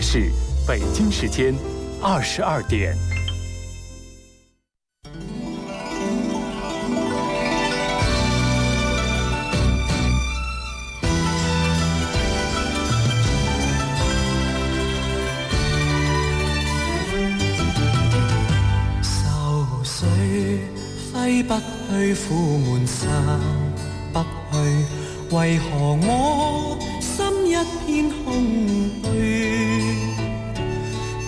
是北京时间二十二点。愁绪挥不去，苦闷散不去，为何我心一片空虚？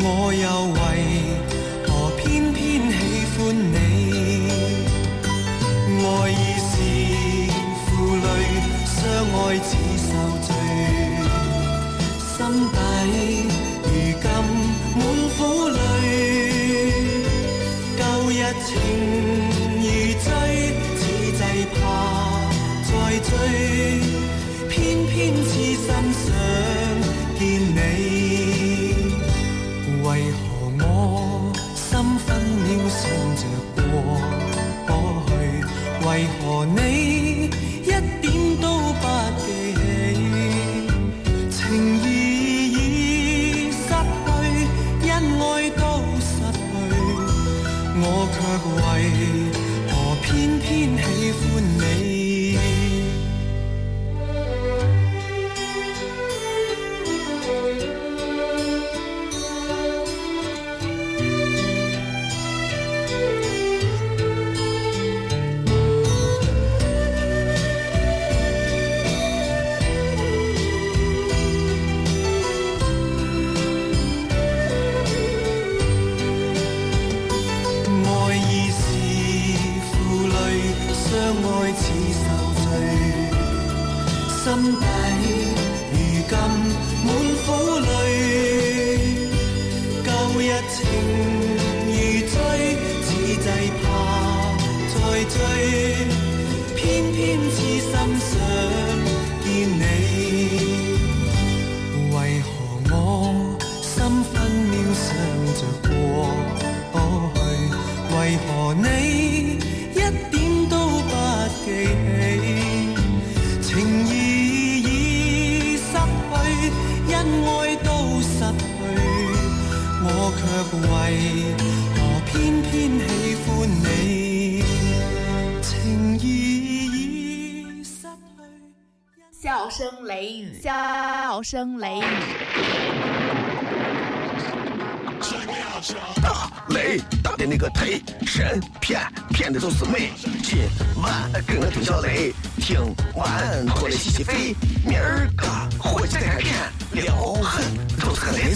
我又为为何你一点都不记？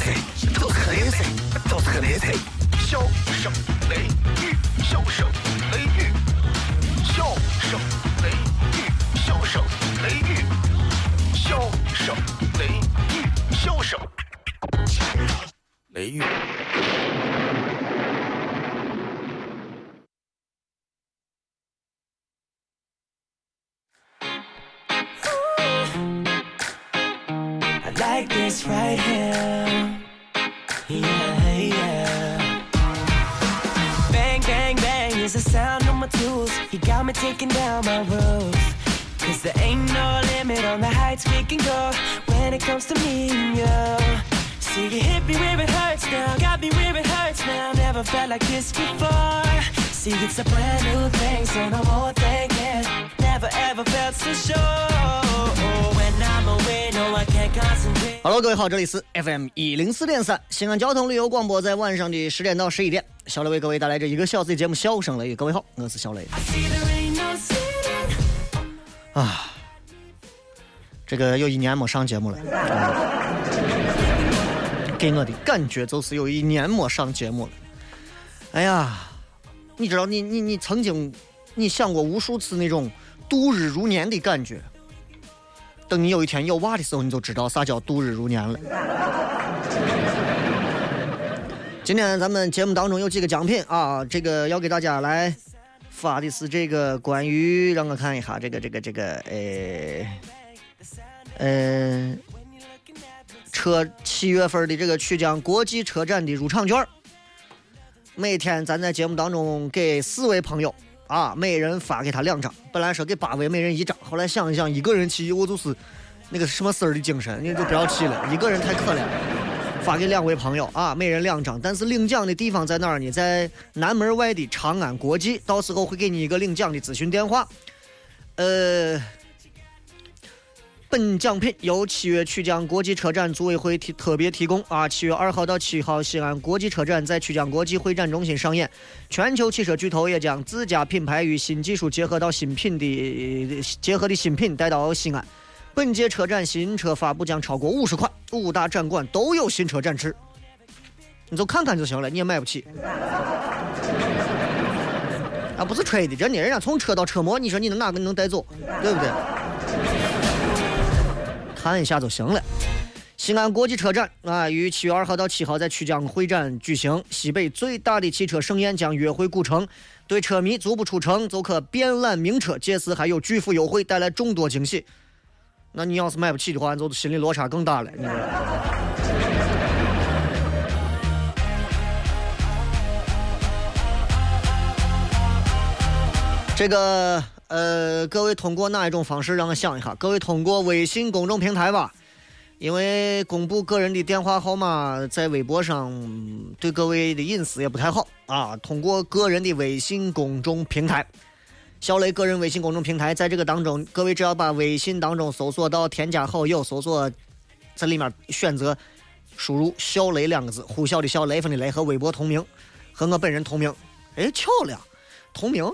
都是个雷菜，都是个雷菜，都是个雷菜。笑声雷雨，笑声雷雨，位好，这里是 FM 一零四点三西安交通旅游广播，在晚上的十点到十一点，小雷为各位带来这一个小时的节目《笑声雷雨》。各位好，我是小雷啊。这个有一年没上节目了，给我的感觉就是有一年没上节目了。哎呀，你知道，你你你曾经，你想过无数次那种度日如年的感觉。等你有一天有娃的时候，你就知道啥叫度日如年了。今天咱们节目当中有几个奖品啊，这个要给大家来发的是这个关于让我看一下这个这个这个呃呃车七月份的这个曲江国际车展的入场券每天咱在节目当中给四位朋友啊，每人发给他两张。本来说给八位每人一张，后来想一想，一个人去我就是那个什么丝儿的精神，你就不要去了，一个人太可怜。发给两位朋友啊，每人两张。但是领奖的地方在哪儿呢？在南门外的长安国际，到时候会给你一个领奖的咨询电话。呃，本奖品由七月曲江国际车展组委会提特别提供啊。七月二号到七号，西安国际车展在曲江国际会展中心上演，全球汽车巨头也将自家品牌与新技术结合到新品的结合的新品带到西安。本届车展新车发布将超过五十款，五大展馆都有新车展示，你就看看就行了，你也买不起。啊，不是吹的，真的，人家从车到车模，你说你能哪个能带走，对不对？看一下就行了。西安国际车展啊，于七月二号到七号在曲江会展举行，西北最大的汽车盛宴将约会古城，对车迷足不出城就可遍览名车，届时还有巨幅优惠，带来众多惊喜。那你要是买不起的话，就心理落差更大了。这个呃，各位通过哪一种方式让我想一下？各位通过微信公众平台吧，因为公布个人的电话号码在微博上对各位的隐私也不太好啊。通过个人的微信公众平台。小雷个人微信公众平台，在这个当中，各位只要把微信当中搜索到添加好友，搜索在里面选择输入“小雷”两个字，呼啸的小雷锋的雷和微博同名，和我本人同名。哎，巧了，同名。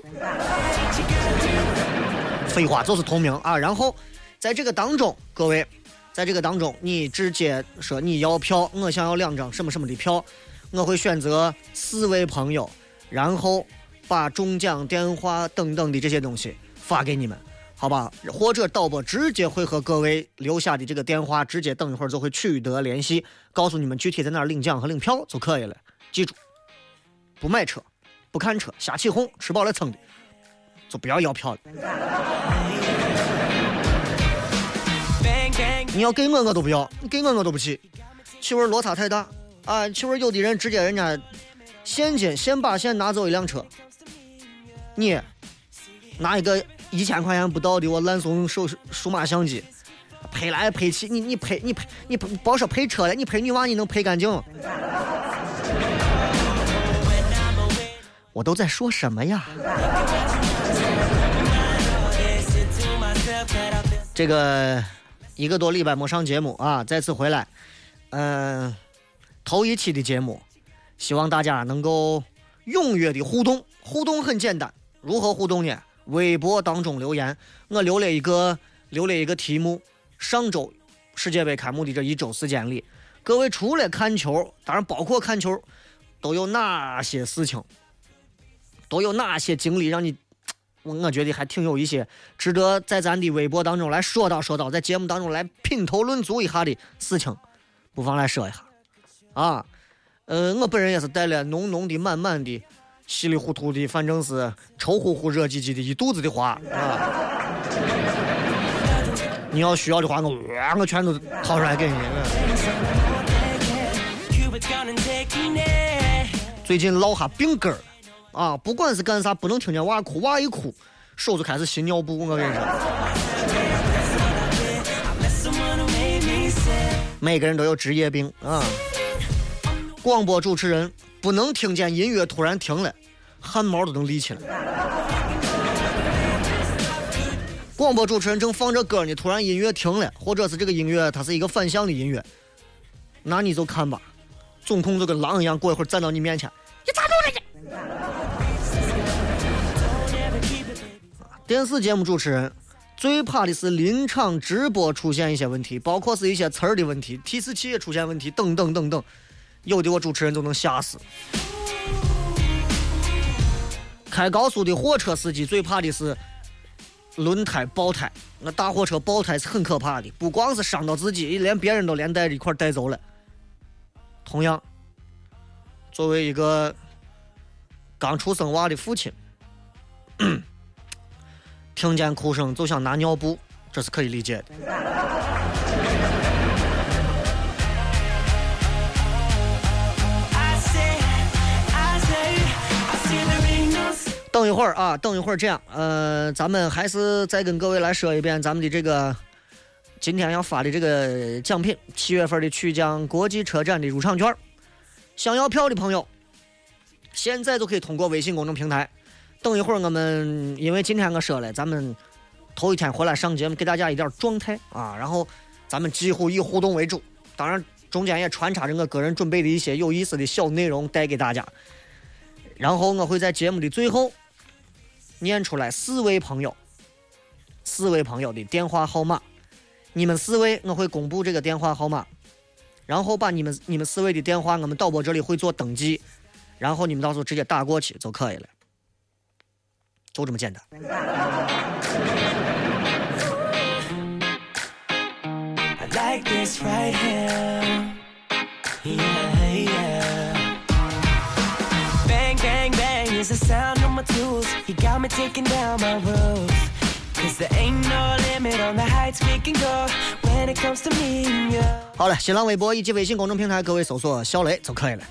废话，就是同名啊。然后在这个当中，各位，在这个当中，你直接说你要票，我想要两张什么什么的票，我会选择四位朋友，然后。把中奖电话等等的这些东西发给你们，好吧？或者导播直接会和各位留下的这个电话，直接等一会儿就会取得联系，告诉你们具体在哪儿领奖和领票就可以了。记住，不买车，不看车，瞎起哄，吃饱了撑的，就不要要票了。你要给我我都不要，你给我我都不去，气味落差太大啊！气味有的人直接人家现金现把现拿走一辆车。你拿一个一千块钱不到的我烂怂手数码相机，拍来拍去，你你拍你拍你别说拍车了，你拍女娃你能拍干净？我都在说什么呀？这个一个多礼拜没上节目啊，再次回来，嗯，头一期的节目，希望大家能够踊跃的互动，互动很简单。如何互动呢？微博当中留言，我留了一个留了一个题目：上周世界杯开幕的这一周时间里，各位除了看球，当然包括看球，都有哪些事情，都有哪些经历让你，我我觉得还挺有一些值得在咱的微博当中来说道说道，在节目当中来品头论足一下的事情，不妨来说一下。啊，呃，我本人也是带了浓浓的、满满的。稀里糊涂的，反正是愁乎乎、热唧唧的一肚子的话啊！你要需要的话，我我全都掏出来给你。最近落下病根儿啊！不管是干啥，不能听见娃哭，娃一哭，手就开始吸尿布。我跟你说，每个人都有职业病啊！广播主持人。不能听见音乐突然停了，汗毛都能立起来。广播主持人正放着歌呢，突然音乐停了，或者是这个音乐它是一个反向的音乐，那你就看吧，总控就跟狼一样，过一会儿站到你面前，你咋弄的？电视节目主持人最怕的是临场直播出现一些问题，包括是一些词儿的问题，提示器也出现问题，等等等等。有的我主持人就能吓死。开高速的货车司机最怕的是轮胎爆胎，那大货车爆胎是很可怕的，不光是伤到自己，连别人都连带着一块带走了。同样，作为一个刚出生娃的父亲，听见哭声就想拿尿布，这是可以理解的。等一会儿啊，等一会儿，这样，呃，咱们还是再跟各位来说一遍咱们的这个今天要发的这个奖品，七月份的曲江国际车展的入场券。想要票的朋友，现在就可以通过微信公众平台。等一会儿我们，因为今天我说了，咱们头一天回来上节目，给大家一点状态啊，然后咱们几乎以互动为主，当然中间也穿插着我个人准备的一些有意思的小内容带给大家。然后我会在节目的最后念出来四位朋友，四位朋友的电话号码，你们四位我会公布这个电话号码，然后把你们你们四位的电话我们导播这里会做登记，然后你们到时候直接打过去就可以了，就这么简单。好了，新浪微博以及微信公众平台，各位搜索“小雷”就可以了。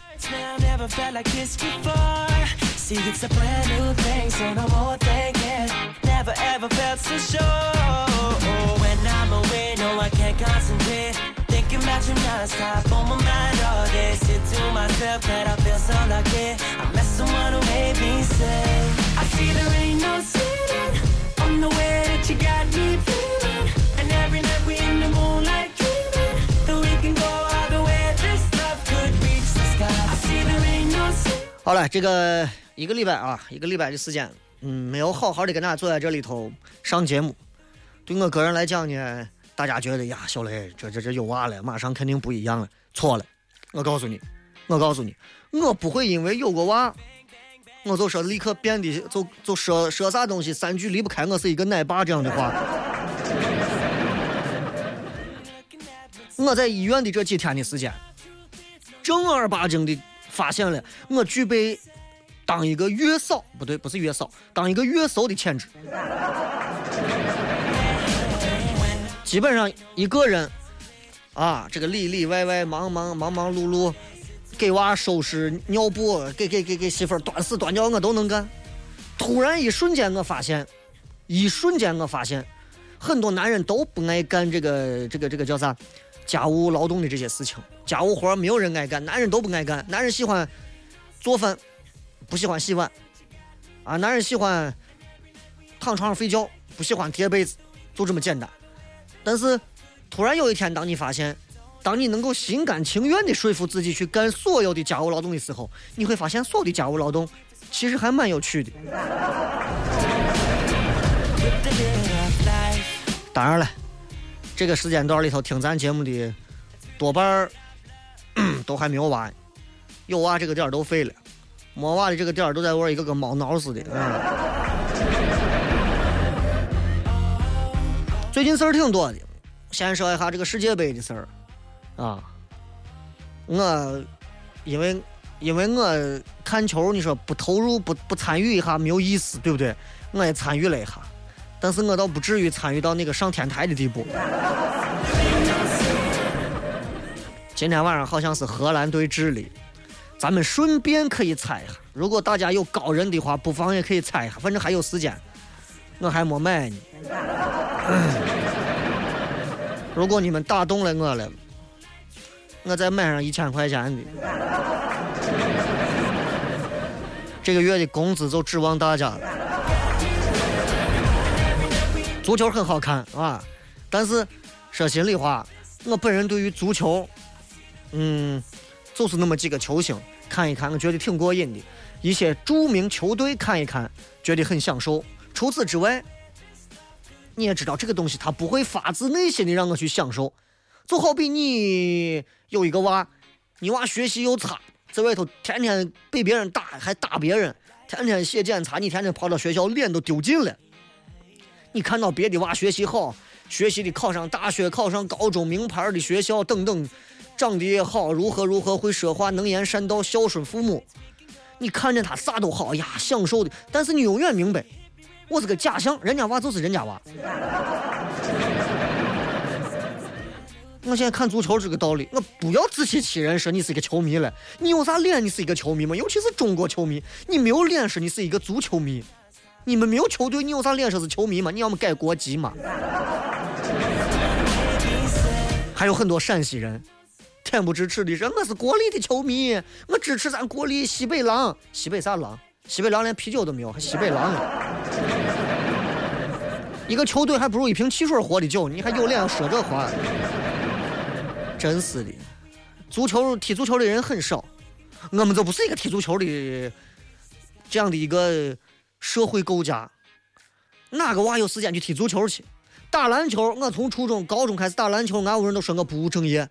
好了，这个一个礼拜啊，一个礼拜的时间，嗯，没有好好的跟大家坐在这里头上节目。对我个人来讲呢，大家觉得呀，小雷这这这有娃了，马上肯定不一样了。错了，我告诉你，我告诉你，我不会因为有个娃，我就说立刻变得就就说说啥东西三句离不开我是一个奶爸这样的话。我在医院的这几天的时间，正儿八经的发现了我具备当一个月嫂，不对，不是月嫂，当一个月嫂的潜质。基本上一个人啊，这个里里外外忙忙忙忙碌碌，给娃收拾尿布，给给给给媳妇儿端屎端尿，我都能干。突然一瞬间，我发现，一瞬间我发现，很多男人都不爱干这个这个这个叫啥家务劳动的这些事情，家务活没有人爱干，男人都不爱干。男人喜欢做饭，不喜欢洗碗，啊，男人喜欢躺床上睡觉，不喜欢叠被子，就这么简单。但是突然有一天，当你发现，当你能够心甘情愿地说服自己去干所有的家务劳动的时候，你会发现所有的家务劳动其实还蛮有趣的。当然了，这个时间段里头听咱节目的多半儿 都还没有娃，有娃这个点儿都废了，没娃的这个点儿都在玩一个跟猫挠似的。嗯。最近事儿挺多的，先说一下这个世界杯的事儿啊。我因为因为我看球，你说不投入不不参与一下没有意思，对不对？我也参与了一下，但是我倒不至于参与到那个上天台的地步。今天晚上好像是荷兰对智利，咱们顺便可以猜一下。如果大家有高人的话，不妨也可以猜一下，反正还有时间，我还没买呢。如果你们打动了我了，我再买上一千块钱的。这个月的工资就指望大家了。足球很好看啊，但是说心里话，我本人对于足球，嗯，就是那么几个球星看一看，我觉得挺过瘾的。一些著名球队看一看，觉得很享受。除此之外，你也知道这个东西它不会发自内心的让我去享受。就好比你有一个娃，你娃学习又差，在外头天天被别人打，还打别人，天天写检查，你天天跑到学校脸都丢尽了。你看到别的娃学习好，学习的考上大学，考上高中名牌的学校等等，长得也好，如何如何会说话，能言善道，孝顺父母。你看着他啥都好呀，享受的。但是你永远明白，我是个假象，人家娃就是人家娃。我现在看足球这个道理，我不要自欺欺人，说你是一个球迷了。你有啥脸？你是一个球迷吗？尤其是中国球迷，你没有脸说你是一个足球迷。你们没有球队，你有啥脸说是球迷吗？你要么改国籍嘛。还有很多陕西人，恬不知耻的说我是国力的球迷，我支持咱国力西北狼。西北啥狼？西北狼连啤酒都没有，还西北狼呢？一个球队还不如一瓶汽水活的久，你还有脸说这话？真是的，足球踢足球的人很少，我们这不是一个踢足球的这样的一个。社会构架，哪个娃有时间去踢足球去？打篮球，我从初中、高中开始打篮球，俺屋人都说我不务正业。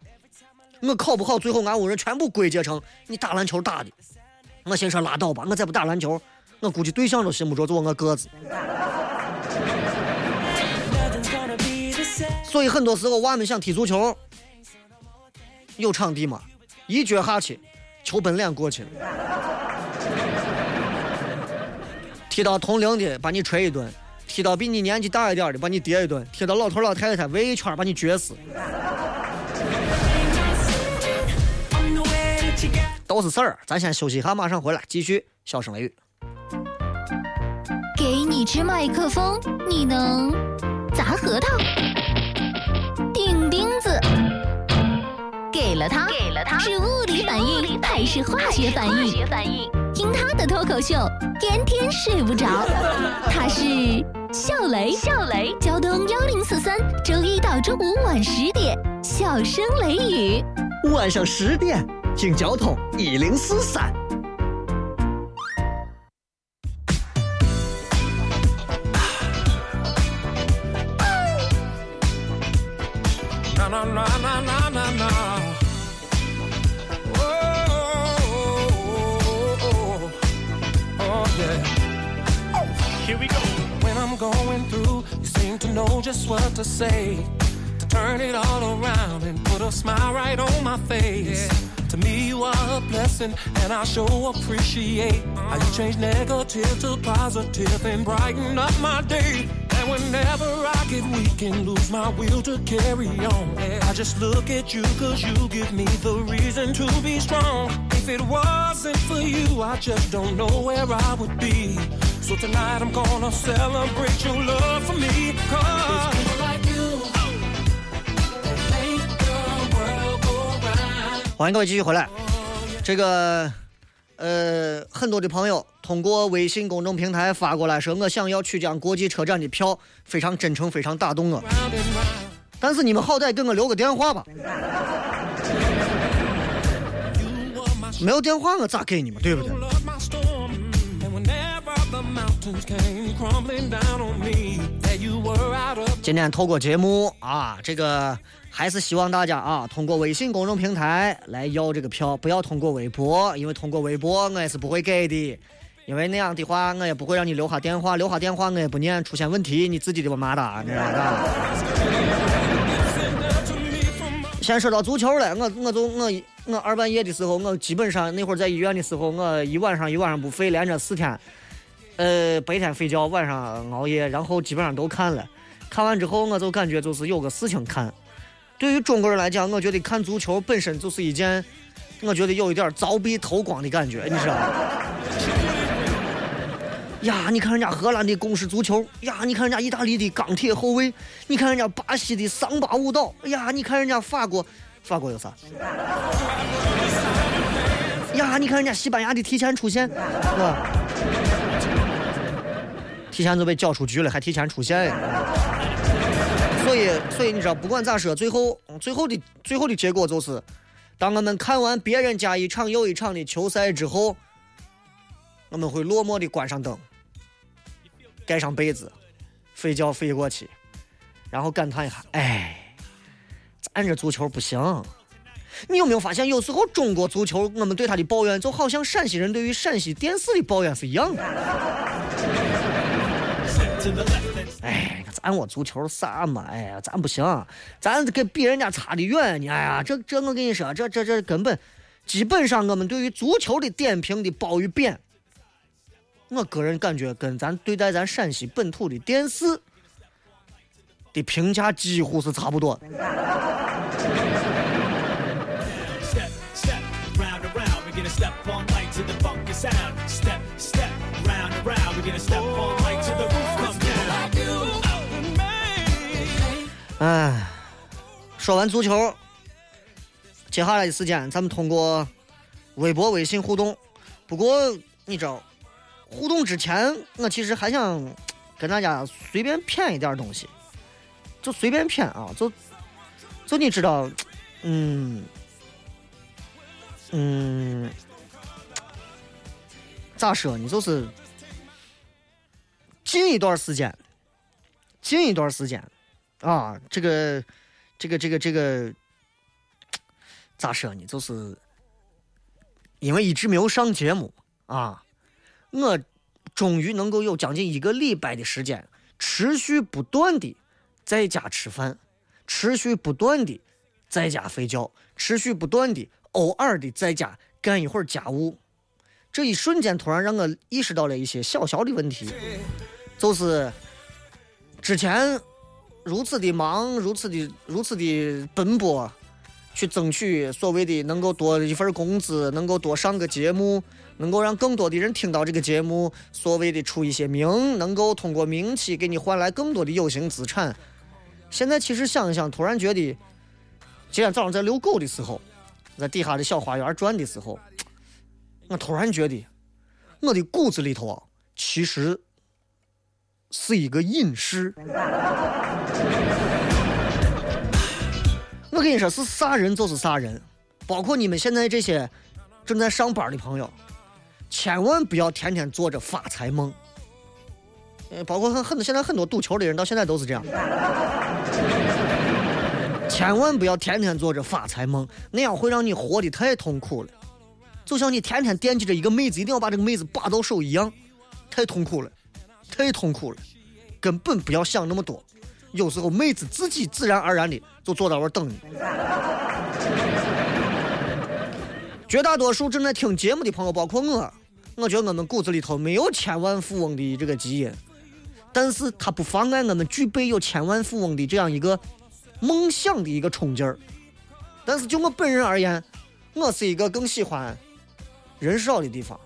我考不好，最后俺屋人全部归结成你打篮球打的。我心说拉倒吧，我再不打篮球，我估计对象都寻不着，就我个子。所以很多时候娃们想踢足球，有场地吗？一脚下去，球奔脸过去了。踢到同龄的把你捶一顿，踢到比你年纪大一点的把你跌一顿，踢到老头老太太围一圈把你撅死，都是事儿。咱先休息一下，马上回来继续小声雷雨。给你支麦克风，你能砸核桃、钉钉子？给了他，给了他，是物理反应还是化学反应？的脱口秀，天天睡不着。他是笑雷，笑雷，交通幺零四三，周一到周五晚十点，笑声雷雨，晚上十点听交通一零四三。Just what to say to turn it all around and put a smile right on my face. Yeah. To me, you are a blessing, and I sure appreciate uh-huh. how you change negative to positive and brighten up my day. And whenever I get weak and lose my will to carry on, I just look at you cause you give me the reason to be strong. If it wasn't for you, I just don't know where I would be. So tonight I'm gonna celebrate your love for me. Cause people like you, make the world go round. 欢迎各位继续回来。这个，呃，很多的朋友通过微信公众平台发过来说，我想要曲江国际车展的票，非常真诚，非常打动我。但是你们好歹给我留个电话吧。没有电话我咋给你们，对不对？今天透过节目啊，这个还是希望大家啊，通过微信公众平台来要这个票，不要通过微博，因为通过微博我也是不会给的，因为那样的话我也不会让你留下电话，留下电话我也不念，出现问题你自己的吧妈的，你知道吧？先说到足球了，我我就我我二半夜的时候，我基本上那会儿在医院的时候，我一晚上一晚上不睡，连着四天。呃，白天睡觉，晚上熬夜，然后基本上都看了。看完之后，我就感觉就是有个事情看。对于中国人来讲，我觉得看足球本身就是一件，我觉得有一点凿壁偷光的感觉，你知道吗？呀，你看人家荷兰的攻势足球，呀，你看人家意大利的钢铁后卫，你看人家巴西的桑巴舞蹈，呀，你看人家法国，法国有啥？呀，你看人家西班牙的提前出现，是吧？提前就被叫出局了，还提前出现。所以，所以你知道，不管咋说，最后，最后的，最后的结果就是，当我们看完别人家一场又一场的球赛之后，我们会落寞的关上灯，盖上被子，睡觉睡过去，然后感叹一下：哎，咱这足球不行。你有没有发现，有时候中国足球，我们对他的抱怨，就好像陕西人对于陕西电视的抱怨是一样的。哎，咱我足球啥嘛？哎呀，咱不行，咱跟比人家差的远呢。哎呀，这这我跟你说，这这这根本，基本上我们对于足球的点评的褒与贬，我个人感觉跟咱对待咱陕西本土的电视的评价几乎是差不多。哎，说完足球，接下来的时间咱们通过微博、微信互动。不过你知道，互动之前，我其实还想跟大家随便谝一点东西，就随便谝啊，就就你知道，嗯嗯，咋说呢？就是近一段时间，近一段时间。啊，这个，这个，这个，这个，咋说呢？就是因为一直没有上节目啊，我终于能够有将近一个礼拜的时间，持续不断的在家吃饭，持续不断的在家睡觉，持续不断的偶尔的在家干一会儿家务。这一瞬间，突然让我意识到了一些小小的问题，就是之前。如此的忙，如此的如此的奔波，去争取所谓的能够多一份工资，能够多上个节目，能够让更多的人听到这个节目，所谓的出一些名，能够通过名气给你换来更多的有形资产。现在其实想一想，突然觉得，今天早上在遛狗的时候，在底下的小花园转的时候，我突然觉得，我的骨子里头啊，其实是一个隐士。我跟你说，是啥人就是啥人，包括你们现在这些正在上班的朋友，千万不要天天做着发财梦。呃，包括很很多现在很多赌球的人到现在都是这样，千万不要天天做着发财梦，那样会让你活得太痛苦了。就像你天天惦记着一个妹子，一定要把这个妹子把到手一样，太痛苦了，太痛苦了，根本不要想那么多。有时候妹子自己自然而然的就坐在那等你。绝大多数正在听节目的朋友，包括我，我觉得我们骨子里头没有千万富翁的这个基因，但是它不妨碍我们具备有千万富翁的这样一个梦想的一个冲劲儿。但是就我本人而言，我是一个更喜欢人少的地方。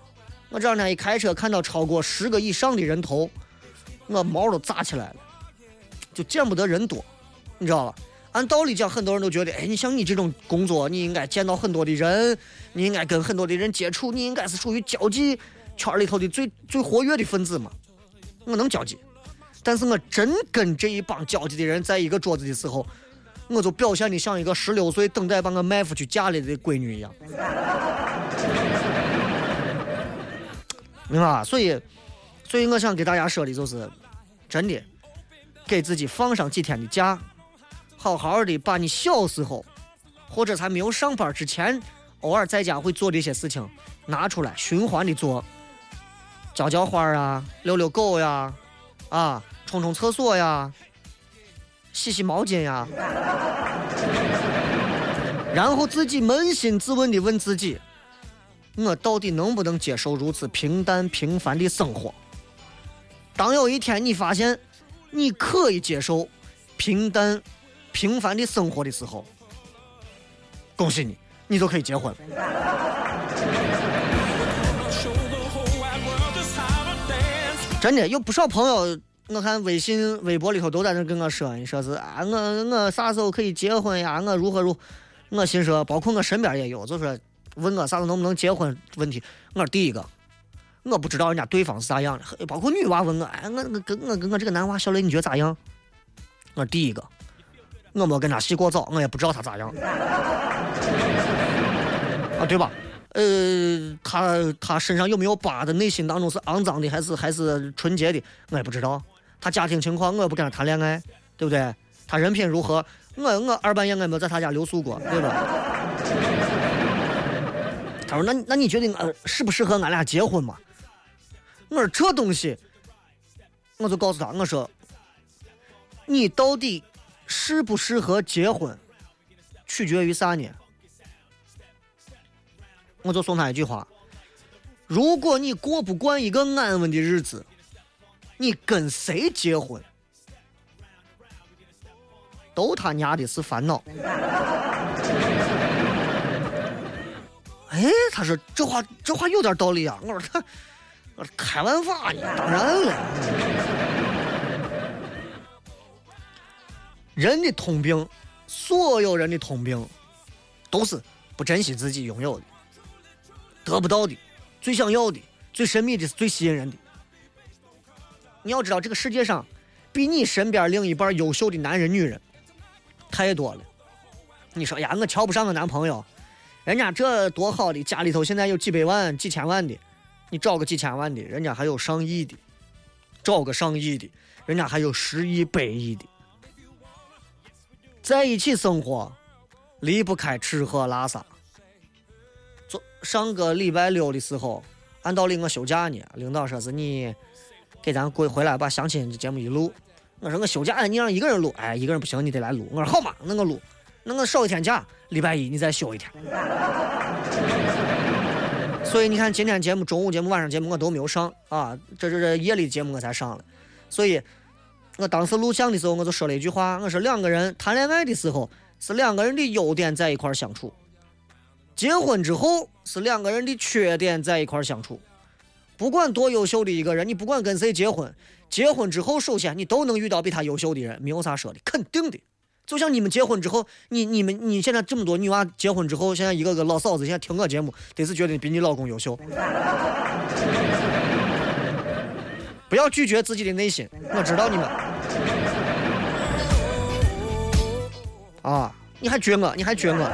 我这两天一开车看到超过十个以上的人头，我毛都炸起来了。就见不得人多，你知道吧？按道理讲，很多人都觉得，哎，你像你这种工作，你应该见到很多的人，你应该跟很多的人接触，你应该是属于交际圈里头的最最活跃的分子嘛。我能交际，但是我真跟这一帮交际的人在一个桌子的时候，我就表现的像一个十六岁等待把我卖出去嫁了的闺女一样，明白吧？所以，所以我想给大家说的就是，真的。给自己放上几天的假，好好的把你小时候或者才没有上班之前，偶尔在家会做的一些事情拿出来循环的做，浇浇花啊，遛遛狗呀，啊，冲冲厕所呀，洗洗毛巾呀，然后自己扪心自问的问自己，我到底能不能接受如此平淡平凡的生活？当有一天你发现。你可以接受平淡、平凡的生活的时候，恭喜你，你就可以结婚了。真的有不少朋友，我看微信、微博里头都在那跟我说，你说是啊，我我啥时候可以结婚呀？我如何如？我心说，包括我身边也有，就说问我啥时候能不能结婚问题。我说第一个。我不知道人家对方是咋样的，包括女娃问我，哎，我我跟我跟我这个男娃小雷，你觉得咋样？我第一个，我没跟他洗过澡，我也不知道他咋样，啊，对吧？呃，他他身上有没有疤的？内心当中是肮脏的还是还是纯洁的？我也不知道。他家庭情况，我也不跟他谈恋爱，对不对？他人品如何？我我二半夜我也没在他家留宿过，对吧？他说：“那那你觉得呃适不适合俺俩结婚嘛？”我说这东西，我就告诉他，我说，你到底适不适合结婚，取决于啥呢？我就送他一句话：如果你过不惯一个安稳的日子，你跟谁结婚，都他娘的是烦恼。哎，他说这话这话有点道理啊。我说他，我开玩笑呢，当然了。人的通病，所有人的通病，都是不珍惜自己拥有的，得不到的，最想要的，最神秘的，是最吸引人的。你要知道，这个世界上，比你身边另一半优秀的男人、女人太多了。你说呀，我瞧不上我男朋友，人家这多好的，家里头现在有几百万、几千万的，你找个几千万的，人家还有上亿的；找个上亿的，人家还有十亿、百亿的。在一起生活，离不开吃喝拉撒。昨上个礼拜六的时候，按道理我休假呢，领导说是你给咱归回来把相亲节目一录。我说我休假，你让一个人录，哎，一个人不行，你得来录。我说好嘛，那我录，那我少一天假，礼拜一你再休一天。所以你看，今天节目中午节目、晚上节目我都没有上啊，这这这夜里节目我才上了。所以，我当时录像的时候，我就说了一句话，我说两个人谈恋爱的时候是两个人的优点在一块相处，结婚之后是两个人的缺点在一块相处。不管多优秀的一个人，你不管跟谁结婚，结婚之后首先你都能遇到比他优秀的人，没有啥说的，肯定的。就像你们结婚之后，你你们你现在这么多女娃结婚之后，现在一个个老嫂子现在听我节目，得是觉得比你老公优秀。不要拒绝自己的内心，我知道你们。啊，你还撅我，你还撅我。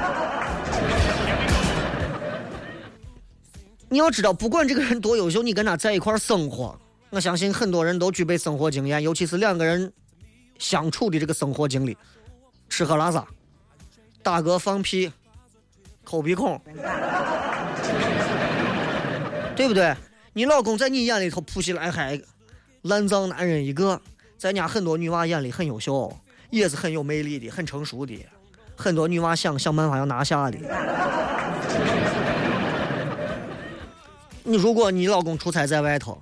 你要知道，不管这个人多优秀，你跟他在一块儿生活，我相信很多人都具备生活经验，尤其是两个人相处的这个生活经历，吃喝拉撒，打嗝放屁，抠鼻孔，对不对？你老公在你眼里头扑起来还烂脏男人一个，在家很多女娃眼里很优秀，也是很有魅力的，很成熟的，很多女娃想想办法要拿下的。你如果你老公出差在外头，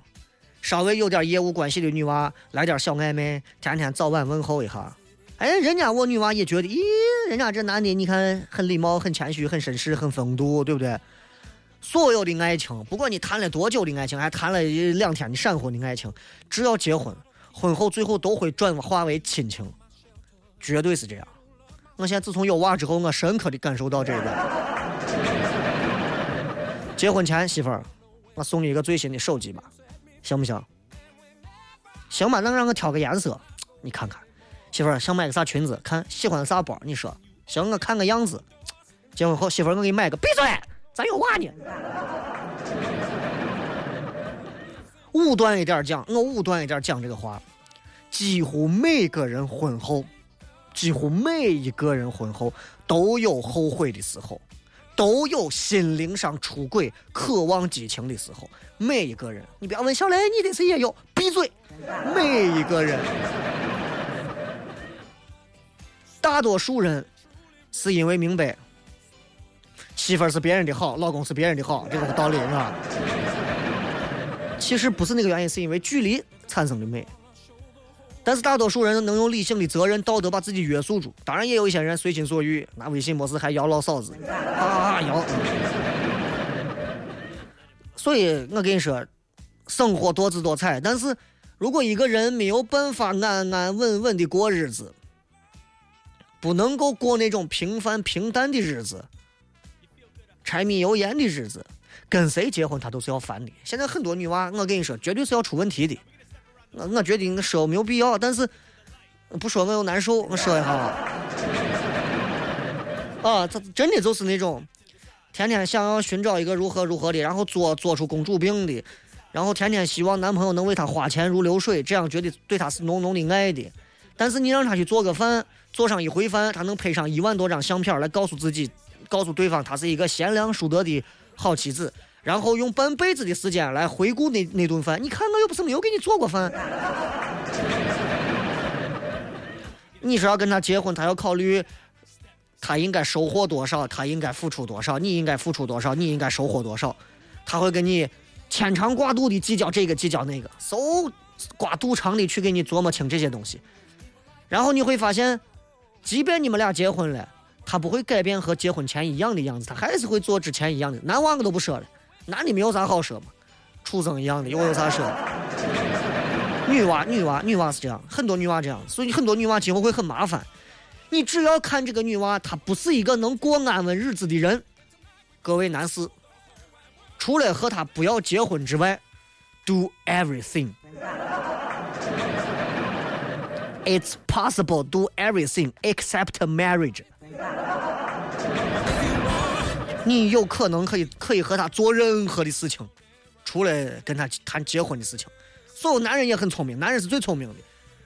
稍微有点业务关系的女娃来点小暧昧，天天早晚问候一下，哎，人家我女娃也觉得，咦，人家这男的你看很礼貌、很谦虚、很绅士、很风度，对不对？所有的爱情，不管你谈了多久的爱情，还谈了两天的闪婚的爱情，只要结婚，婚后最后都会转化为亲情，绝对是这样。我现在自从有娃之后，我深刻的感受到这个。结婚前，媳妇儿。我送你一个最新的手机吧，行不行？行吧，那让我挑个颜色，你看看。媳妇儿想买个啥裙子？看喜欢啥包？你说行，我看个样子。结婚后，媳妇儿我给你买个。闭嘴，咱有娃呢。武断一点讲，我武断一点讲这个话，几乎每个人婚后，几乎每一个人婚后都有后悔的时候。都有心灵上出轨、渴望激情的时候。每一个人，你不要问小雷，你的是也有？闭嘴！每一个人，大多数人是因为明白，媳妇儿是别人的好，老公是别人的好，这个道理是吧？其实不是那个原因，是因为距离产生的美。但是大多数人能用理性的责任、道德把自己约束住，当然也有一些人随心所欲，拿微信模式还摇老嫂子，啊摇。所以我跟你说，生活多姿多彩，但是如果一个人没有办法安安稳稳的过日子，不能够过那种平凡平淡的日子，柴米油盐的日子，跟谁结婚他都是要烦的。现在很多女娃，我跟你说，绝对是要出问题的。我我觉得你说没有必要，但是不说我又难受。我说一下 啊，他真的就是那种天天想要寻找一个如何如何的，然后做做出公主病的，然后天天希望男朋友能为她花钱如流水，这样觉得对她是浓浓的爱的。但是你让她去做个饭，做上一回饭，他能拍上一万多张相片来告诉自己，告诉对方他是一个贤良淑德的好妻子。然后用半辈子的时间来回顾那那顿饭，你看我又不是没有给你做过饭。你说要跟他结婚，他要考虑他应该收获多少，他应该付出多少，你应该付出多少，你应该收获多少，他会跟你牵肠挂肚的计较这个计较那个，搜刮肚肠的去给你琢磨清这些东西。然后你会发现，即便你们俩结婚了，他不会改变和结婚前一样的样子，他还是会做之前一样的。男娃我都不说了，男的没有啥好说嘛，畜生一样的，又有啥说？女娃，女娃，女娃是这样，很多女娃这样，所以很多女娃今后会很麻烦。你只要看这个女娃，她不是一个能过安稳日子的人。各位男士，除了和她不要结婚之外，do everything。It's possible do everything except marriage。你有可能可以可以和他做任何的事情，除了跟他谈结婚的事情。所有男人也很聪明，男人是最聪明的。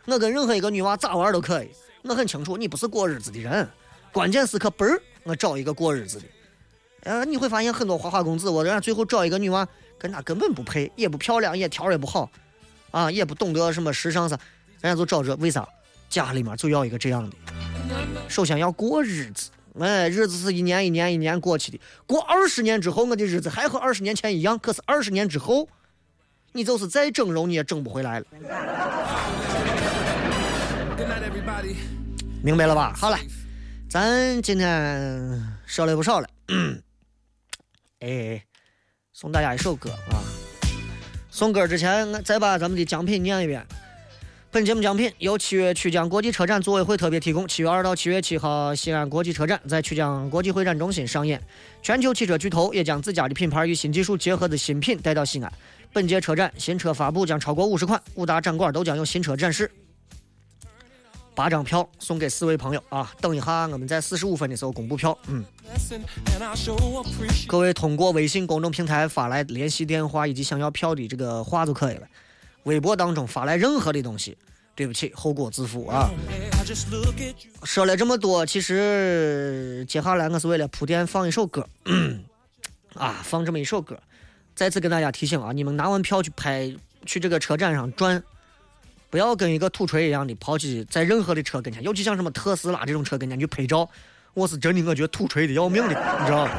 我跟任何一个女娃咋玩都可以，我很清楚你不是过日子的人，关键时刻嘣儿，我找一个过日子的。呃，你会发现很多花花公子，我人家最后找一个女娃，跟她根本不配，也不漂亮，也条也不好，啊，也不懂得什么时尚啥，人家就找着，为啥？家里面就要一个这样的。首先要过日子，哎，日子是一年一年一年过去的，过二十年之后，我的日子还和二十年前一样，可是二十年之后。你就是再整容，你也整不回来了。明白了吧？好了，咱今天说了不少了。哎，送大家一首歌啊！送歌之前，再把咱们的奖品念一遍。本节目奖品由七月曲江国际车展组委会特别提供。七月二到七月七号，西安国际车展在曲江国际会展中心上演。全球汽车巨头也将自家的品牌与新技术结合的新品带到西安。本届车展新车发布将超过五十款，五大展馆都将有新车展示。八张票送给四位朋友啊！等一下，我们在四十五分的时候公布票。嗯，各位通过微信公众平台发来联系电话以及想要票的这个话就可以了。微博当中发来任何的东西，对不起，后果自负啊！说了这么多，其实接下来我是为了铺垫放一首歌，啊，放这么一首歌。再次跟大家提醒啊，你们拿完票去拍，去这个车展上转，不要跟一个土锤一样的跑去在任何的车跟前，尤其像什么特斯拉这种车跟前去拍照，我是真的我觉得土锤的要命的，你知道吗？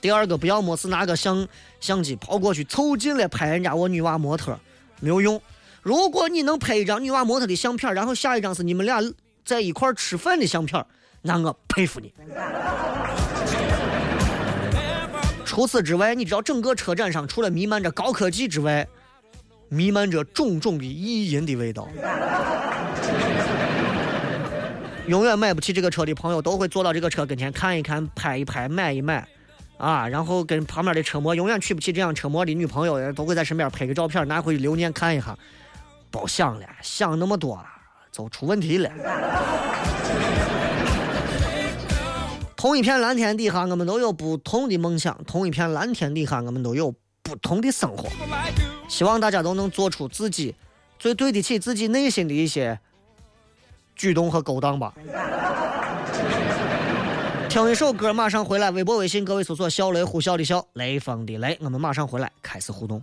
第二个，不要没事拿个相相机跑过去凑近了拍人家我女娃模特，没有用。如果你能拍一张女娃模特的相片，然后下一张是你们俩在一块吃饭的相片，那我佩服你。除此之外，你知道整个车展上除了弥漫着高科技之外，弥漫着种种的意淫的味道。永远买不起这个车的朋友都会坐到这个车跟前看一看、拍一拍、买一买，啊，然后跟旁边的车模永远娶不起这样车模的女朋友都会在身边拍个照片拿回去留念看一下。别想了，想那么多就出问题了。同一片蓝天底下，我们都有不同的梦想；同一片蓝天底下，我们都有不同的生活。希望大家都能做出自己最对得起自己内心的一些举动和勾当吧。听一首歌，马上回来。微博、微信，各位搜索“小雷呼啸的笑，雷锋的雷”，我们马上回来开始互动。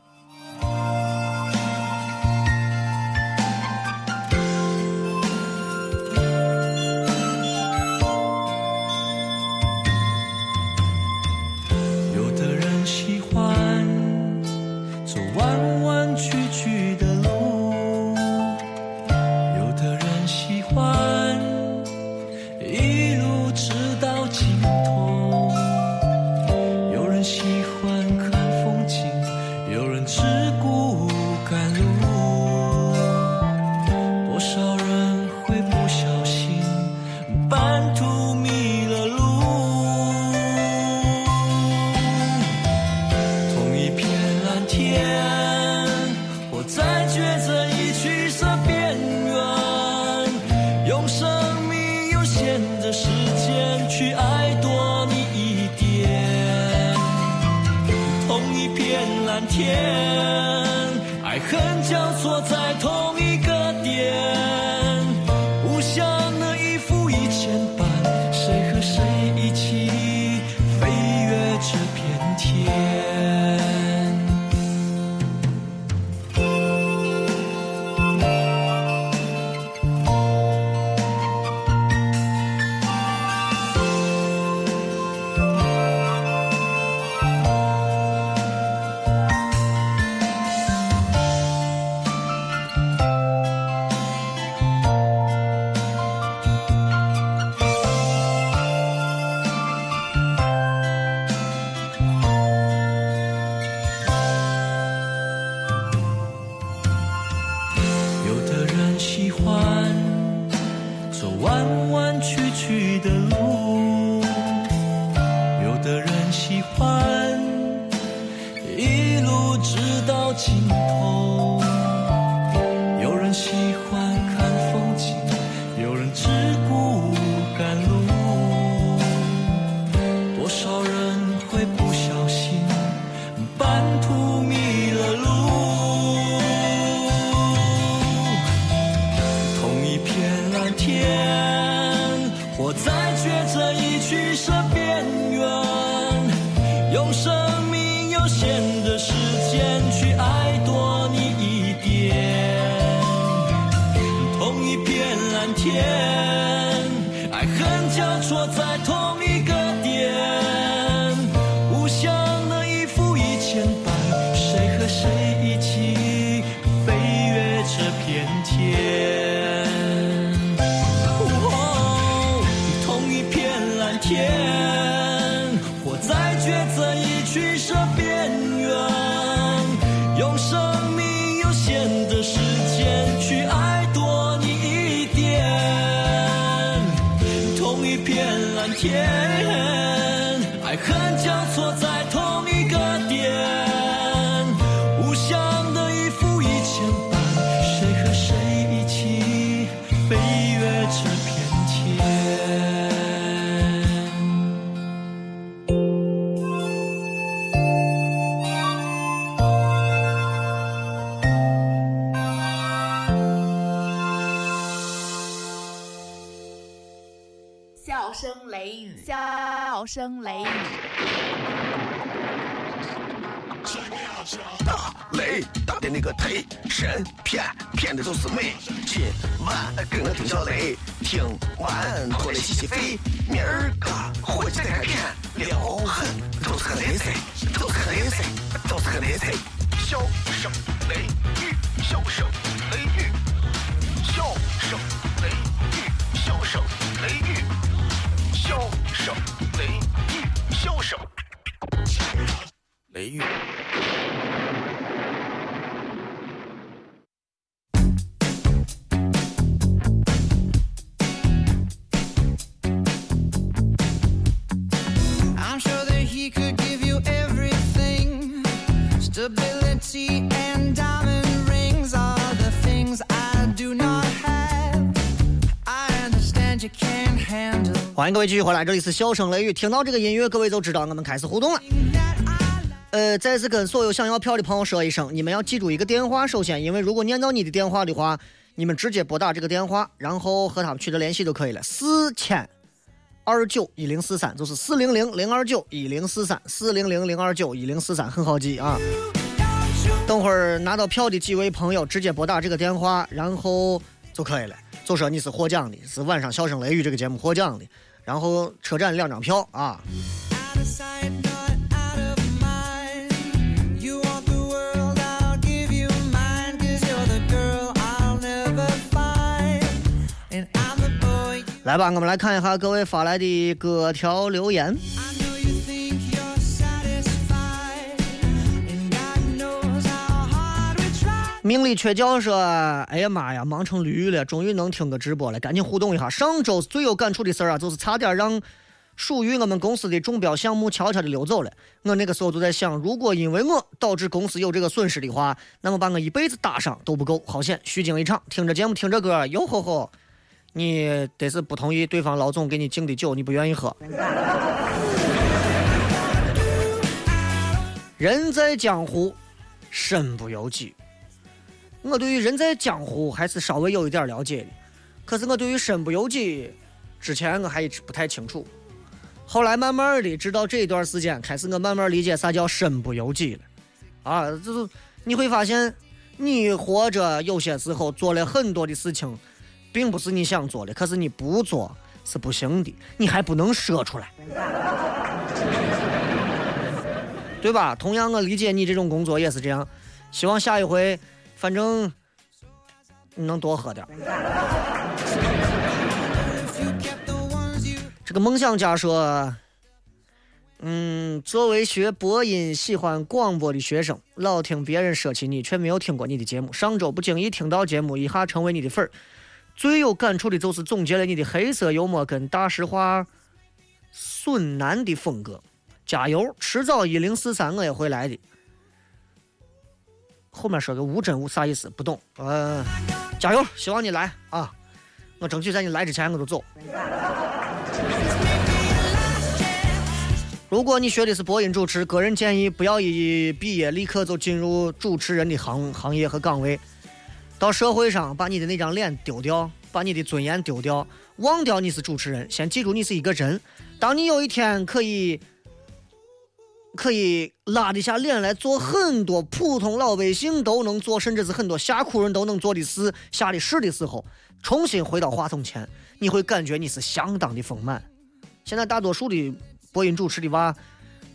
人喜欢。做完完全声雷雨，大雷大的那个忒神骗骗的都是美。今晚跟我听小雷，听完过来洗洗肺。明儿个伙计再开片，撩狠都是个雷菜，都是个雷菜，都是个雷菜。笑声雷雨，笑声雷雨。欢迎各位继续回来，这里是笑声雷雨。听到这个音乐，各位都知道我们开始互动了。呃，再次跟所有想要票的朋友说一声，你们要记住一个电话，首先，因为如果念到你的电话的话，你们直接拨打这个电话，然后和他们取得联系就可以了。四千二九一零四三，就是四零零零二九一零四三，四零零零二九一零四三，很好记啊。等会儿拿到票的几位朋友直接拨打这个电话，然后就可以了。就说你是获奖的，是晚上笑声雷雨这个节目获奖的，然后车站两张票啊。来吧，我们来看一下各位发来的各条留言。命里缺觉说：“哎呀妈呀，忙成驴了，终于能听个直播了，赶紧互动一下。上周最有感触的事儿啊，就是差点让属于我们公司的中标项目悄悄的溜走了。我那个时候就在想，如果因为我导致公司有这个损失的话，那么把我一辈子打上都不够，好险，虚惊一场。听着节目，听着歌，哟吼吼，你得是不同意对方老总给你敬的酒，你不愿意喝。人在江湖，身不由己。我对于人在江湖还是稍微有一点了解的，可是我对于身不由己，之前我还一直不太清楚。后来慢慢的，直到这一段时间，开始我慢慢理解啥叫身不由己了。啊，就是你会发现，你活着有些时候做了很多的事情，并不是你想做的，可是你不做是不行的，你还不能说出来，对吧？同样，我理解你这种工作也是这样。希望下一回，反正你能多喝点儿。这个梦想家说，嗯，作为学播音、喜欢广播的学生，老听别人说起你，却没有听过你的节目。上周不经意听到节目，一下成为你的粉儿。最有感触的就是总结了你的黑色幽默跟大实话、损男的风格。加油，迟早一零四三我也会来的。后面说个无真无啥意思，不懂。呃，加油，希望你来啊！我争取在你来之前我就走。如果你学的是播音主持，个人建议不要一毕业立刻就进入主持人的行行业和岗位，到社会上把你的那张脸丢掉，把你的尊严丢掉，忘掉你是主持人，先记住你是一个人。当你有一天可以可以拉得下脸来做很多普通老百姓都能做，甚至是很多下苦人都能做的事、下的事的时候，重新回到话筒前，你会感觉你是相当的丰满。现在大多数的播音主持的娃，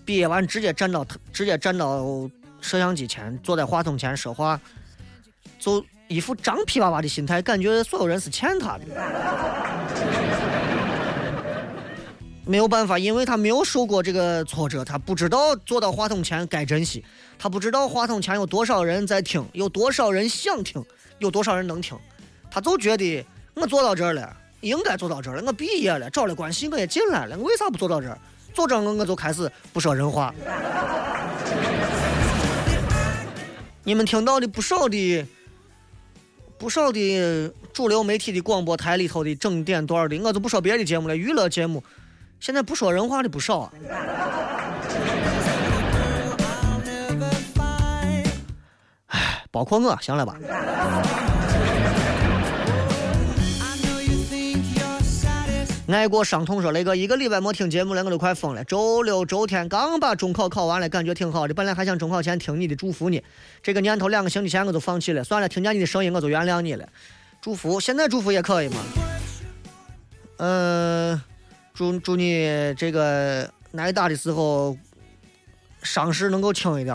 毕业完直接站到直接站到摄像机前，坐在话筒前说话，就一副张皮娃娃的心态，感觉所有人是欠他的。没有办法，因为他没有受过这个挫折，他不知道坐到话筒前该珍惜，他不知道话筒前有多少人在听，有多少人想听，有多少人能听，他就觉得我坐到这儿了，应该坐到这儿了，我毕业了，找了关系我也进来了，我为啥不坐到这儿？坐这儿我我就开始不说人话。你们听到的不少的。不少的主流媒体的广播台里头的整点段的，我就不说别的节目了，娱乐节目，现在不说人话的不少啊。哎，包括我，行了吧？爱过伤痛说：“雷哥，一个礼拜没听节目了，我都快疯了。周六周天刚把中考考完了，感觉挺好的。本来还想中考前听你的祝福呢，这个念头两个星期前我就放弃了。算了，听见你的声音我就原谅你了。祝福，现在祝福也可以嘛？嗯、祝祝你这个挨打的时候伤势能够轻一点。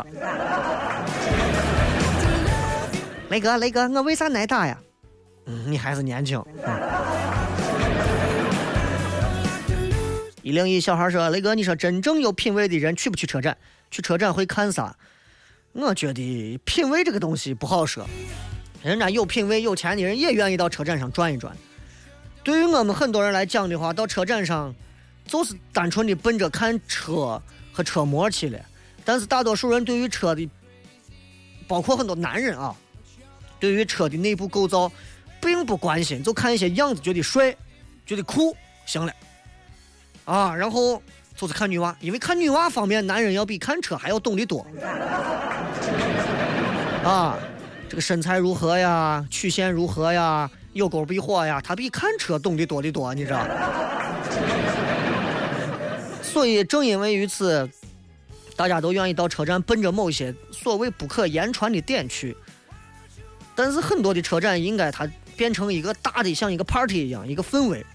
雷哥，雷哥，我为啥挨打呀？嗯，你还是年轻。嗯一零一小孩说：“雷哥，你说真正有品位的人去不去车展？去车展会看啥？我觉得品味这个东西不好说。人家有品位、有钱的人也愿意到车展上转一转。对于我们很多人来讲的话，到车展上就是单纯的奔着看车和车模去了。但是大多数人对于车的，包括很多男人啊，对于车的内部构造并不关心，就看一些样子觉得帅、觉得酷，行了。啊，然后就是看女娃，因为看女娃方面，男人要比看车还要懂得多。啊，这个身材如何呀，曲线如何呀，有沟必火呀，他比看车懂得多得多，你知道？所以正因为于此，大家都愿意到车站奔着某些所谓不可言传的点去。但是很多的车展应该它变成一个大的像一个 party 一样一个氛围，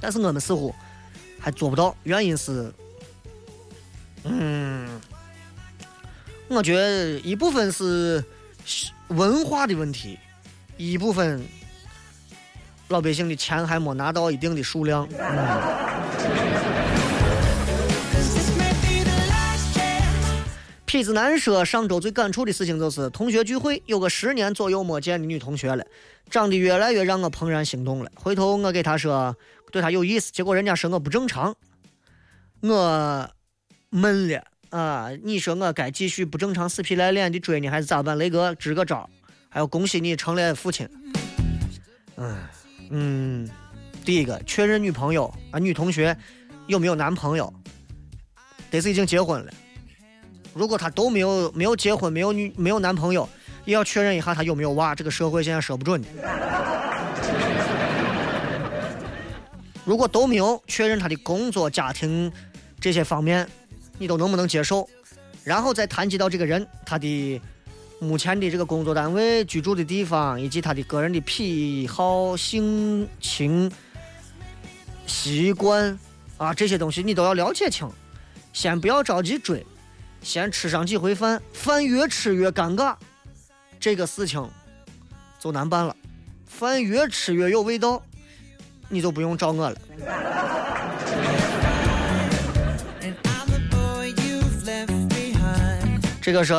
但是我们似乎。还做不到，原因是，嗯，我觉得一部分是文化的问题，一部分老百姓的钱还没拿到一定的数量。嗯痞子男说，上周最感触的事情就是同学聚会，有个十年左右没见的女同学了，长得越来越让我怦然心动了。回头我给她说。对他有意思，结果人家说我不正常，我闷了啊！你说我该继续不正常死皮赖脸的追你，还是咋办？雷哥支个招，还要恭喜你成了父亲。嗯嗯，第一个确认女朋友啊，女同学有没有男朋友，得是已经结婚了。如果他都没有没有结婚，没有女没有男朋友，也要确认一下他有没有娃。这个社会现在说不准的。如果都没有确认他的工作、家庭这些方面，你都能不能接受？然后再谈及到这个人他的目前的这个工作单位、居住的地方，以及他的个人的癖好、性情、习惯啊这些东西，你都要了解清。先不要着急追，先吃上几回饭，饭越吃越尴尬，这个事情就难办了。饭越吃越有味道。你就不用找我了。这个说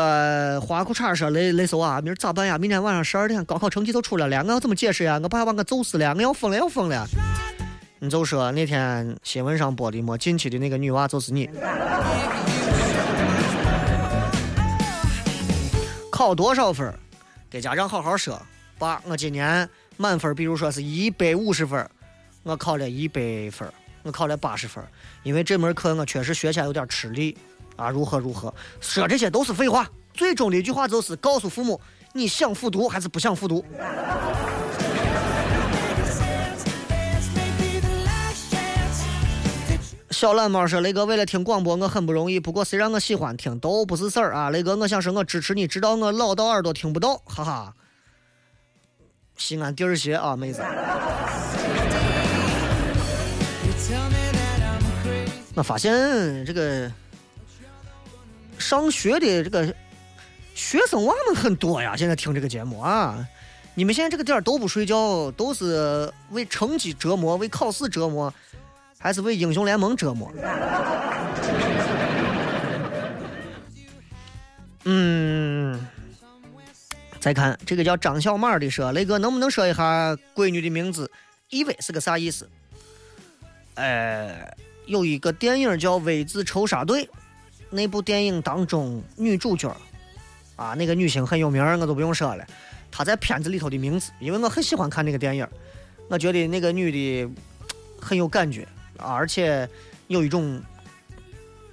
花裤衩说雷雷搜啊，明儿咋办呀？明天晚上十二点高考成绩都出来了，我要怎么解释呀？我爸把我揍死了，我要疯了，要疯了！你就说那天新闻上播的没进去的那个女娃就是你。考多少分，给家长好好说。爸，我今年满分，比如说是一百五十分，我考了一百分，我考了八十分，因为这门课我确实学起来有点吃力啊，如何如何。说这些都是废话，最终的一句话就是告诉父母，你想复读还是不想复读。小懒猫说：“雷哥，为了听广播，我很不容易。不过谁让我喜欢听，都不是事儿啊。雷哥，我想说，我支持你，直到我老到耳朵听不到，哈哈。西安第二鞋啊，妹子。我发现这个上学的这个学生娃们很多呀，现在听这个节目啊，你们现在这个点儿都不睡觉，都是为成绩折磨，为考试折磨，还是为英雄联盟折磨？嗯，再看这个叫张小马的说，雷哥能不能说一下闺女的名字？以为是个啥意思？呃，有一个电影叫《V 字仇杀队》，那部电影当中女主角啊，那个女星很有名，我都不用说了。她在片子里头的名字，因为我很喜欢看那个电影，我觉得那个女的很有感觉，啊而且有一种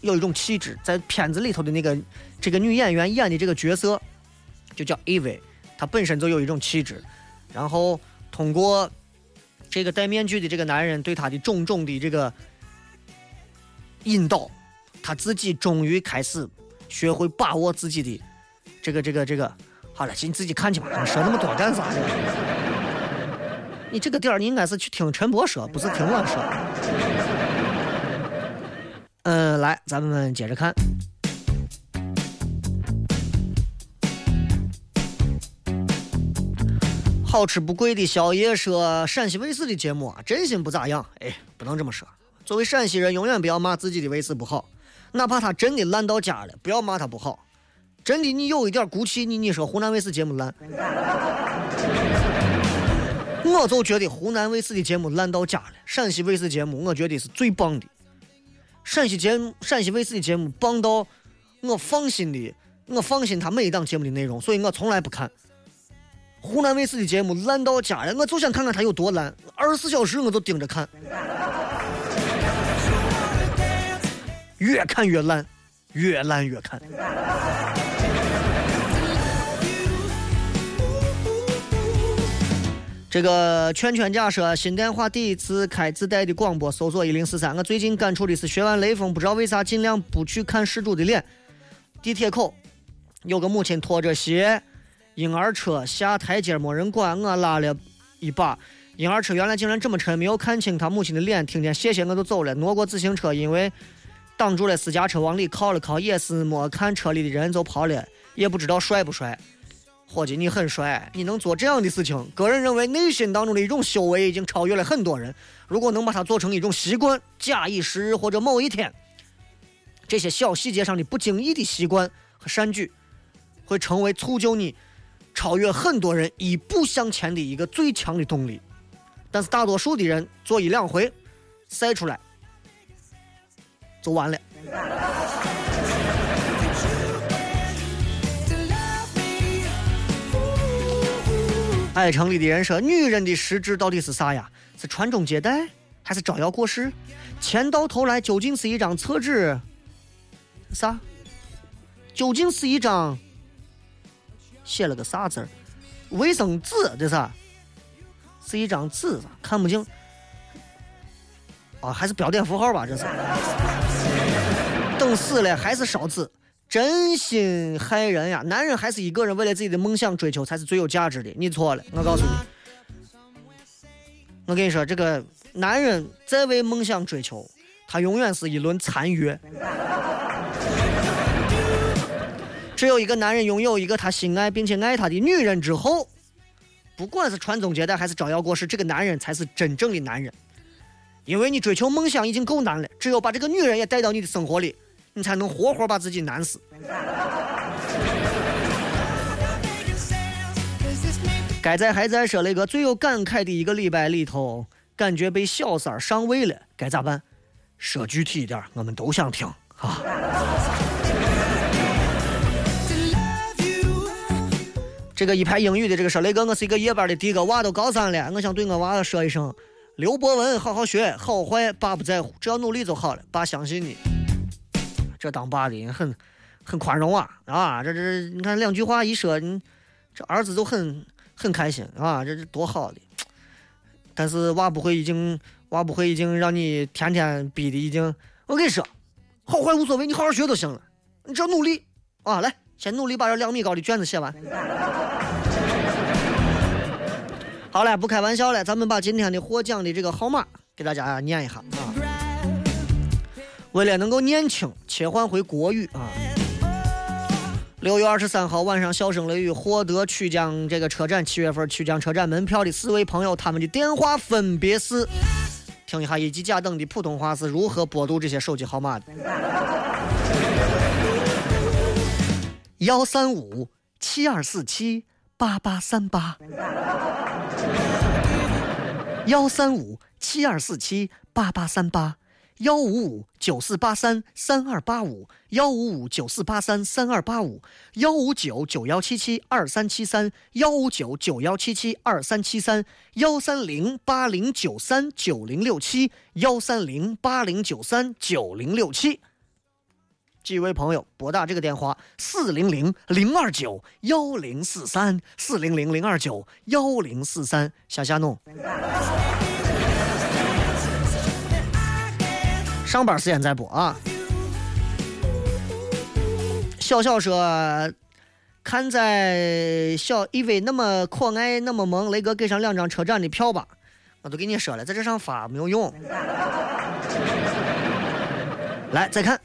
有一种气质，在片子里头的那个这个女演员演的这个角色就叫 Eve，她本身就有一种气质，然后通过这个戴面具的这个男人对她的种种的这个引导，她自己终于开始学会把握自己的这个这个这个。好了，你自己看去吧，说那么多干啥呢？你这个点儿你应该是去听陈博说，不是听我说。嗯，来，咱们接着看。好吃不贵的宵夜说陕西卫视的节目啊，真心不咋样。哎，不能这么说。作为陕西人，永远不要骂自己的卫视不好，哪怕他真的烂到家了，不要骂他不好。真的，你有一点骨气，你你说湖南卫视节目烂，我就觉得湖南卫视的节目烂到家了。陕西卫视节目，我觉得是最棒的。陕西节目，陕西卫视的节目棒到我放心的，我放心他每一档节目的内容，所以我从来不看。湖南卫视的节目烂到家了，我就想看看他有多烂，二十四小时我都盯着看，越看越烂，越烂越看。这个圈圈甲说，新电话第一次开自带的广播，搜索一零四三。我最近感触的是，学完雷锋，不知道为啥尽量不去看事主的脸。地铁口有个母亲拖着鞋，婴儿车下台阶没人管，我拉了一把。婴儿车原来竟然这么沉，没有看清他母亲的脸。听见谢谢我就走了，挪过自行车，因为挡住了私家车，往里靠了靠，也是没看车里的人就跑了，也不知道帅不帅。伙计，你很帅，你能做这样的事情，个人认为内心当中的一种修为已经超越了很多人。如果能把它做成一种习惯，假以时日或者某一天，这些小细节上的不经意的习惯和善举，会成为促就你超越很多人一步向前的一个最强的动力。但是大多数的人做一两回，晒出来就完了。爱城里的人说：“女人的实质到底是啥呀？是传宗接代，还是招摇过市？钱到头来究竟是一张厕纸？啥？究竟是一张写了个啥字儿？卫生纸这是？是一张纸，看不清。啊，还是标点符号吧？这是。等死了还是烧纸？真心害人呀！男人还是一个人为了自己的梦想追求才是最有价值的。你错了，我告诉你，我跟你说，这个男人在为梦想追求，他永远是一轮残月。只有一个男人拥有一个他心爱并且爱他的女人之后，不管是传宗接代还是招摇过市，这个男人才是真正的男人。因为你追求梦想已经够难了，只有把这个女人也带到你的生活里，你才能活活把自己难死。该在还在说那个最有感慨的一个礼拜里头，感觉被小三儿上位了，该咋办？说具体一点，我们都想听啊。这个一排英语的这个说，雷哥，我是一个夜班的的哥，娃都高三了，我想对我娃说一声，刘博文，好好学，好坏爸不在乎，只要努力就好了，爸相信你。这当爸的很很宽容啊啊！这这你看两句话一说，你这儿子都很很开心啊，这是多好的。但是娃不会已经娃不会已经让你天天逼的已经，我跟你说，好坏无所谓，你好好学就行了，你只要努力啊，来，先努力把这两米高的卷子写完。好了，不开玩笑了，咱们把今天的获奖的这个号码给大家念一下啊。为了能够念清，切换回国语啊。六月二十三号晚上，笑声雷雨获得曲江这个车展七月份曲江车展门票的四位朋友，他们的电话分别是，听一下一级甲等的普通话是如何拨读这些手机号码的：幺三五七二四七八八三八，幺三五七二四七八八三八。幺五五九四八三三二八五，幺五五九四八三三二八五，幺五九九幺七七二三七三，幺五九九幺七七二三七三，幺三零八零九三九零六七，幺三零八零九三九零六七。几位朋友拨打这个电话：四零零零二九幺零四三，四零零零二九幺零四三，下下弄。上班时间再播啊！小小说，看在小伊薇那么可爱那么萌，雷哥给上两张车展的票吧。我都跟你说了，在这上发没有用。来，再看。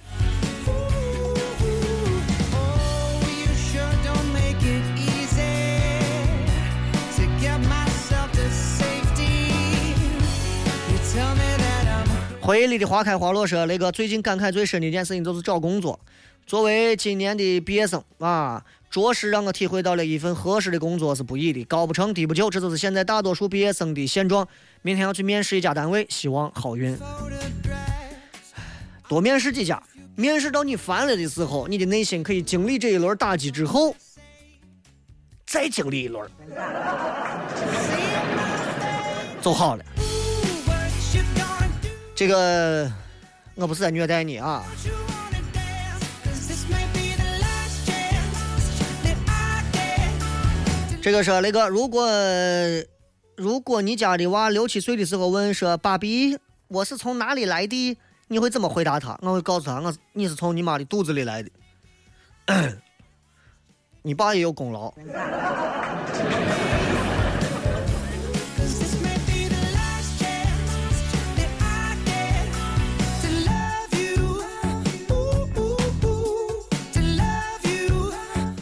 回忆里的花开花落说，雷哥最近感慨最深的一件事情就是找工作。作为今年的毕业生啊，着实让我体会到了一份合适的工作是不易的，高不成低不就，这就是现在大多数毕业生的现状。明天要去面试一家单位，希望好运。多面试几家，面试到你烦了的时候，你的内心可以经历这一轮打击之后，再经历一轮，就好了。这个我不是在虐待你啊，这个说雷哥，如果如果你家的娃六七岁的时候问说爸比我是从哪里来的，你会怎么回答他？我会告诉他，我是你是从你妈的肚子里来的。你爸也有功劳，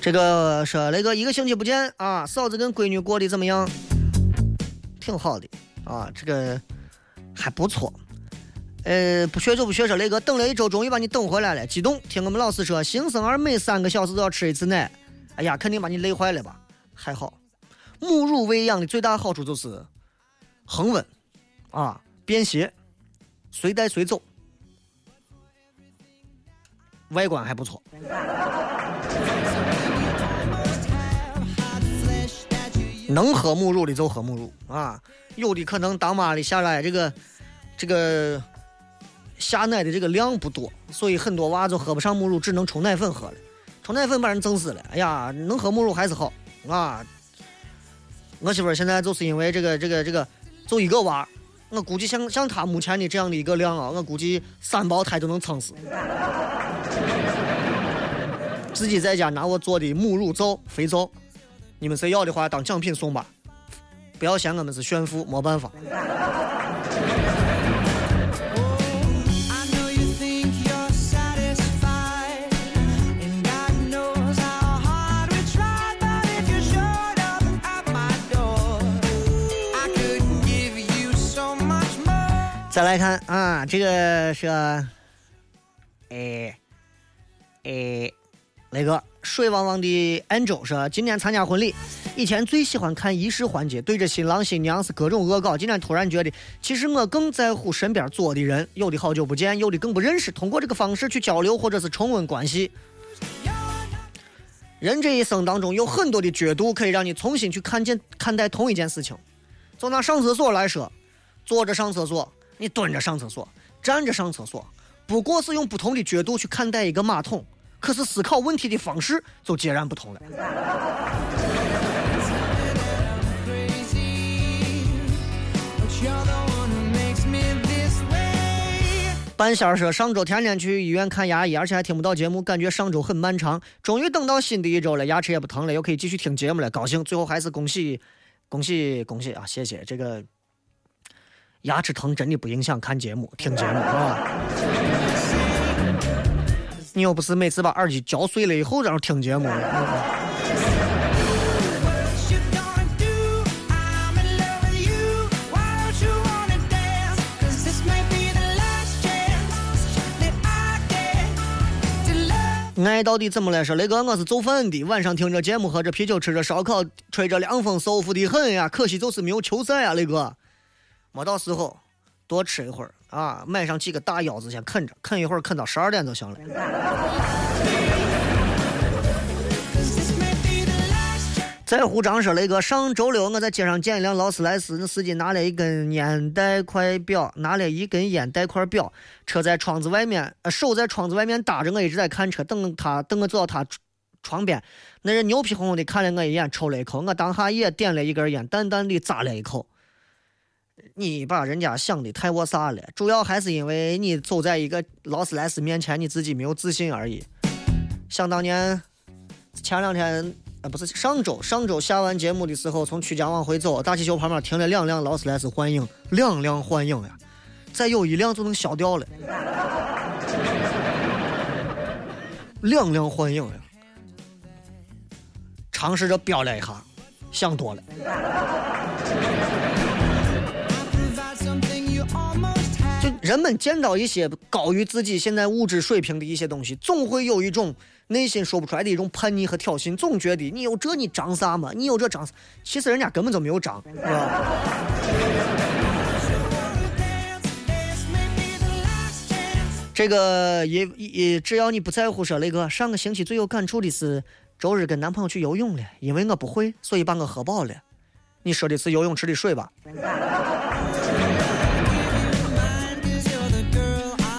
这个说雷哥一个星期不见啊，嫂子跟闺女过得怎么样？挺好的啊，这个还不错。呃，不学就不学，说雷哥等了一周，终于把你等回来了，激动。听我们老师说，新生儿每三个小时都要吃一次奶，哎呀，肯定把你累坏了吧？还好，母乳喂养的最大好处就是恒温啊，便携，随带随走，外观还不错。能喝母乳的就喝母乳啊，有的可能当妈的下来这个这个下奶的这个量不多，所以很多娃就喝不上母乳，只能冲奶粉喝了。冲奶粉把人整死了。哎呀，能喝母乳还是好啊。我媳妇现在就是因为这个这个这个，就一个娃，我估计像像她目前的这样的一个量啊，我估计三胞胎都能撑死。自己在家拿我做的母乳皂、肥皂，你们谁要的话当奖品送吧，不要嫌我们是炫富，没办法。再来看啊，这个是，哎，哎，那个水汪汪的 Angel 说，今天参加婚礼，以前最喜欢看仪式环节，对着新郎新娘是各种恶搞。今天突然觉得，其实我更在乎身边坐的人，有的好久不见，有的更不认识，通过这个方式去交流或者是重温关系。人这一生当中有很多的角度可以让你重新去看见看待同一件事情。就拿上厕所来说，坐着上厕所，你蹲着上厕所，站着上厕所，不过是用不同的角度去看待一个马桶，可是思考问题的方式就截然不同了。半仙儿说，上周天天去医院看牙医，而且还听不到节目，感觉上周很漫长。终于等到新的一周了，牙齿也不疼了，又可以继续听节目了，高兴。最后还是恭喜，恭喜，恭喜啊！谢谢这个。牙齿疼真的不影响看节目、听节目啊！你又不是每次把耳机嚼碎了以后然后听节目。What you gonna do? I'm in love with you. Why don't you wanna dance? 'Cause this may be the last chance that I get to love. 爱到底怎么来说？雷哥，我是做饭的，晚上听着节目，喝着啤酒，吃着烧烤，吹着凉风，舒服的很呀。可惜就是没有球赛啊，雷哥。没到时候，多吃一会儿啊，买上几个大腰子先啃着，啃一会儿，啃到十二点就行了。再胡张说，雷哥，上周六我在街上见一辆劳斯莱斯，那司机拿了一根烟带块表，拿了一根烟带块表，车在窗子外面，呃，手在窗子外面搭着，我一直在看车，等他等我走到他窗边，那人牛皮哄哄的看了我一眼，抽了一口，我当下也点了一根烟，淡淡的咂了一口。你把人家想的太我啥了，主要还是因为你走在一个劳斯莱斯面前，你自己没有自信而已。想当年，前两天啊，不是上周，上周下完节目的时候，从曲江往回走，大气球旁边停了两辆劳斯莱斯幻影，两辆幻影呀，再有一辆就能消掉了，两辆幻影呀，尝试着飙了一下，想多了。人们见到一些高于自己现在物质水平的一些东西，总会有一种内心说不出来的一种叛逆和挑衅，总觉得你有这你张啥嘛？你有这张啥？其实人家根本就没有张，是吧？这个也也只要你不在乎说那个，上个星期最有感触的是周日跟男朋友去游泳了，因为我不会，所以把我喝饱了。你说的是游泳池的水吧？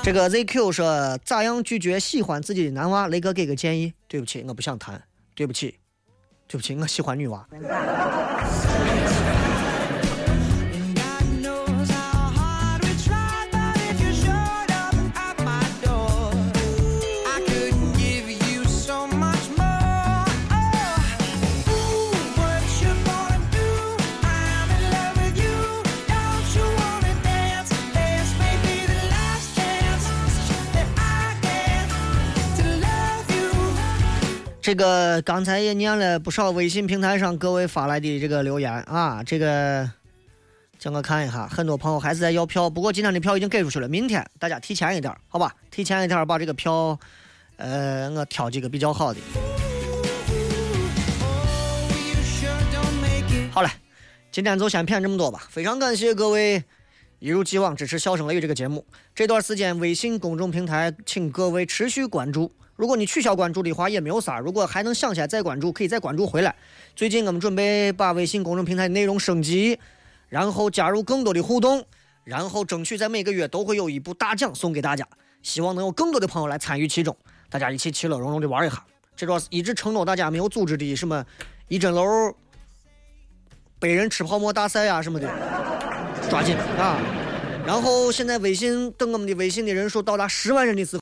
这个 ZQ 说咋样拒绝喜欢自己的男娃？雷哥给个建议。对不起，我不想谈。对不起，对不起，我喜欢女娃。这个刚才也念了不少微信平台上各位发来的这个留言啊，这个叫我看一下，很多朋友还是在要票，不过今天的票已经给出去了，明天大家提前一点，好吧？提前一点把这个票，呃，我挑几个比较好的。好了，今天就先骗这么多吧。非常感谢各位一如既往支持《笑声雷雨》这个节目。这段时间微信公众平台，请各位持续关注。如果你取消关注的话也没有啥，如果还能想起来再关注，可以再关注回来。最近我们准备把微信公众平台内容升级，然后加入更多的互动，然后争取在每个月都会有一部大奖送给大家。希望能有更多的朋友来参与其中，大家一起其乐融融的玩一下。这段一直承诺大家没有组织的什么一针楼被人吃泡沫大赛啊、什么的，抓紧啊！然后现在微信等我们的微信的人数到达十万人的时候。